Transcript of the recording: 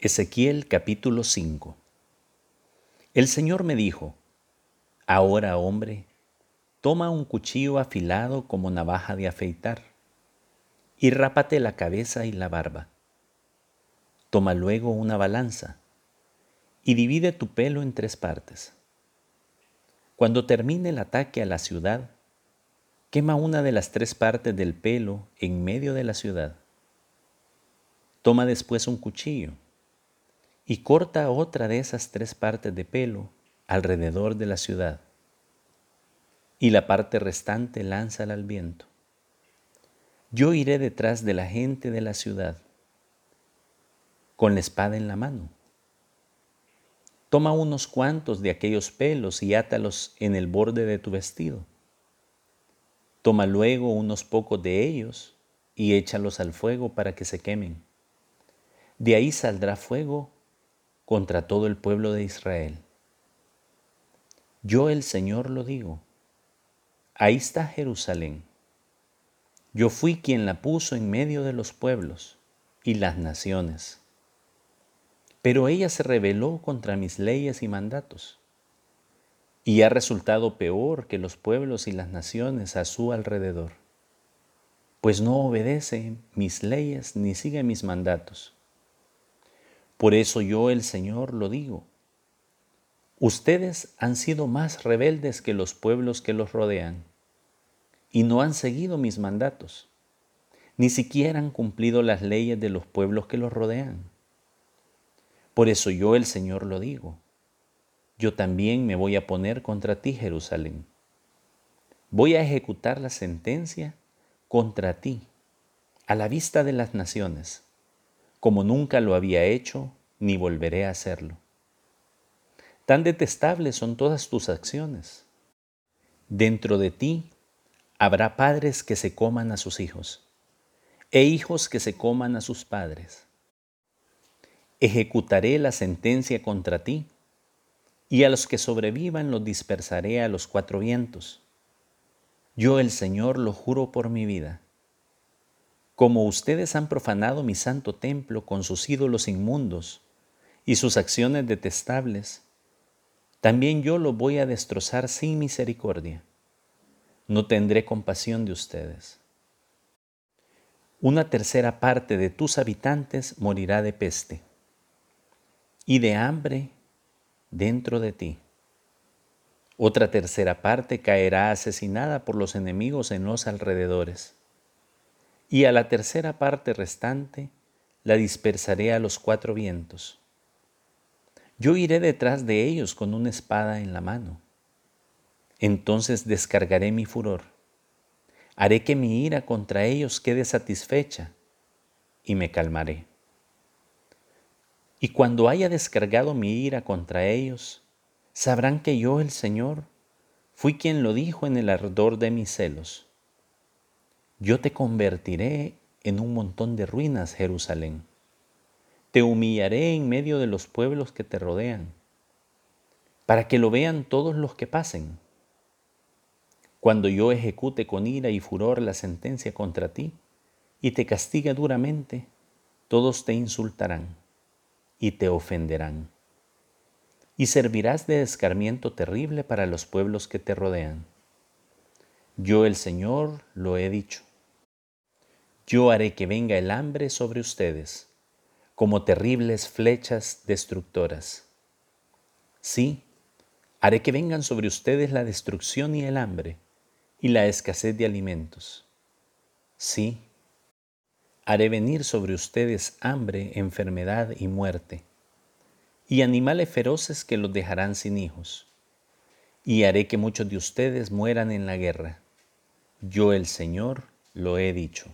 Ezequiel capítulo 5 El Señor me dijo, Ahora, hombre, toma un cuchillo afilado como navaja de afeitar, y rápate la cabeza y la barba. Toma luego una balanza, y divide tu pelo en tres partes. Cuando termine el ataque a la ciudad, quema una de las tres partes del pelo en medio de la ciudad. Toma después un cuchillo y corta otra de esas tres partes de pelo alrededor de la ciudad, y la parte restante lánzala al viento. Yo iré detrás de la gente de la ciudad, con la espada en la mano. Toma unos cuantos de aquellos pelos y átalos en el borde de tu vestido. Toma luego unos pocos de ellos y échalos al fuego para que se quemen. De ahí saldrá fuego contra todo el pueblo de Israel. Yo el Señor lo digo. Ahí está Jerusalén. Yo fui quien la puso en medio de los pueblos y las naciones. Pero ella se rebeló contra mis leyes y mandatos y ha resultado peor que los pueblos y las naciones a su alrededor, pues no obedece mis leyes ni sigue mis mandatos. Por eso yo el Señor lo digo. Ustedes han sido más rebeldes que los pueblos que los rodean y no han seguido mis mandatos, ni siquiera han cumplido las leyes de los pueblos que los rodean. Por eso yo el Señor lo digo. Yo también me voy a poner contra ti, Jerusalén. Voy a ejecutar la sentencia contra ti a la vista de las naciones como nunca lo había hecho ni volveré a hacerlo. Tan detestables son todas tus acciones. Dentro de ti habrá padres que se coman a sus hijos e hijos que se coman a sus padres. Ejecutaré la sentencia contra ti y a los que sobrevivan los dispersaré a los cuatro vientos. Yo el Señor lo juro por mi vida como ustedes han profanado mi santo templo con sus ídolos inmundos y sus acciones detestables, también yo lo voy a destrozar sin misericordia. No tendré compasión de ustedes. Una tercera parte de tus habitantes morirá de peste y de hambre dentro de ti. Otra tercera parte caerá asesinada por los enemigos en los alrededores y a la tercera parte restante la dispersaré a los cuatro vientos. Yo iré detrás de ellos con una espada en la mano. Entonces descargaré mi furor. Haré que mi ira contra ellos quede satisfecha y me calmaré. Y cuando haya descargado mi ira contra ellos, sabrán que yo, el Señor, fui quien lo dijo en el ardor de mis celos yo te convertiré en un montón de ruinas, Jerusalén. Te humillaré en medio de los pueblos que te rodean, para que lo vean todos los que pasen. Cuando yo ejecute con ira y furor la sentencia contra ti y te castigue duramente, todos te insultarán y te ofenderán. Y servirás de escarmiento terrible para los pueblos que te rodean. Yo el Señor lo he dicho. Yo haré que venga el hambre sobre ustedes, como terribles flechas destructoras. Sí, haré que vengan sobre ustedes la destrucción y el hambre, y la escasez de alimentos. Sí, haré venir sobre ustedes hambre, enfermedad y muerte, y animales feroces que los dejarán sin hijos. Y haré que muchos de ustedes mueran en la guerra. Yo el Señor lo he dicho.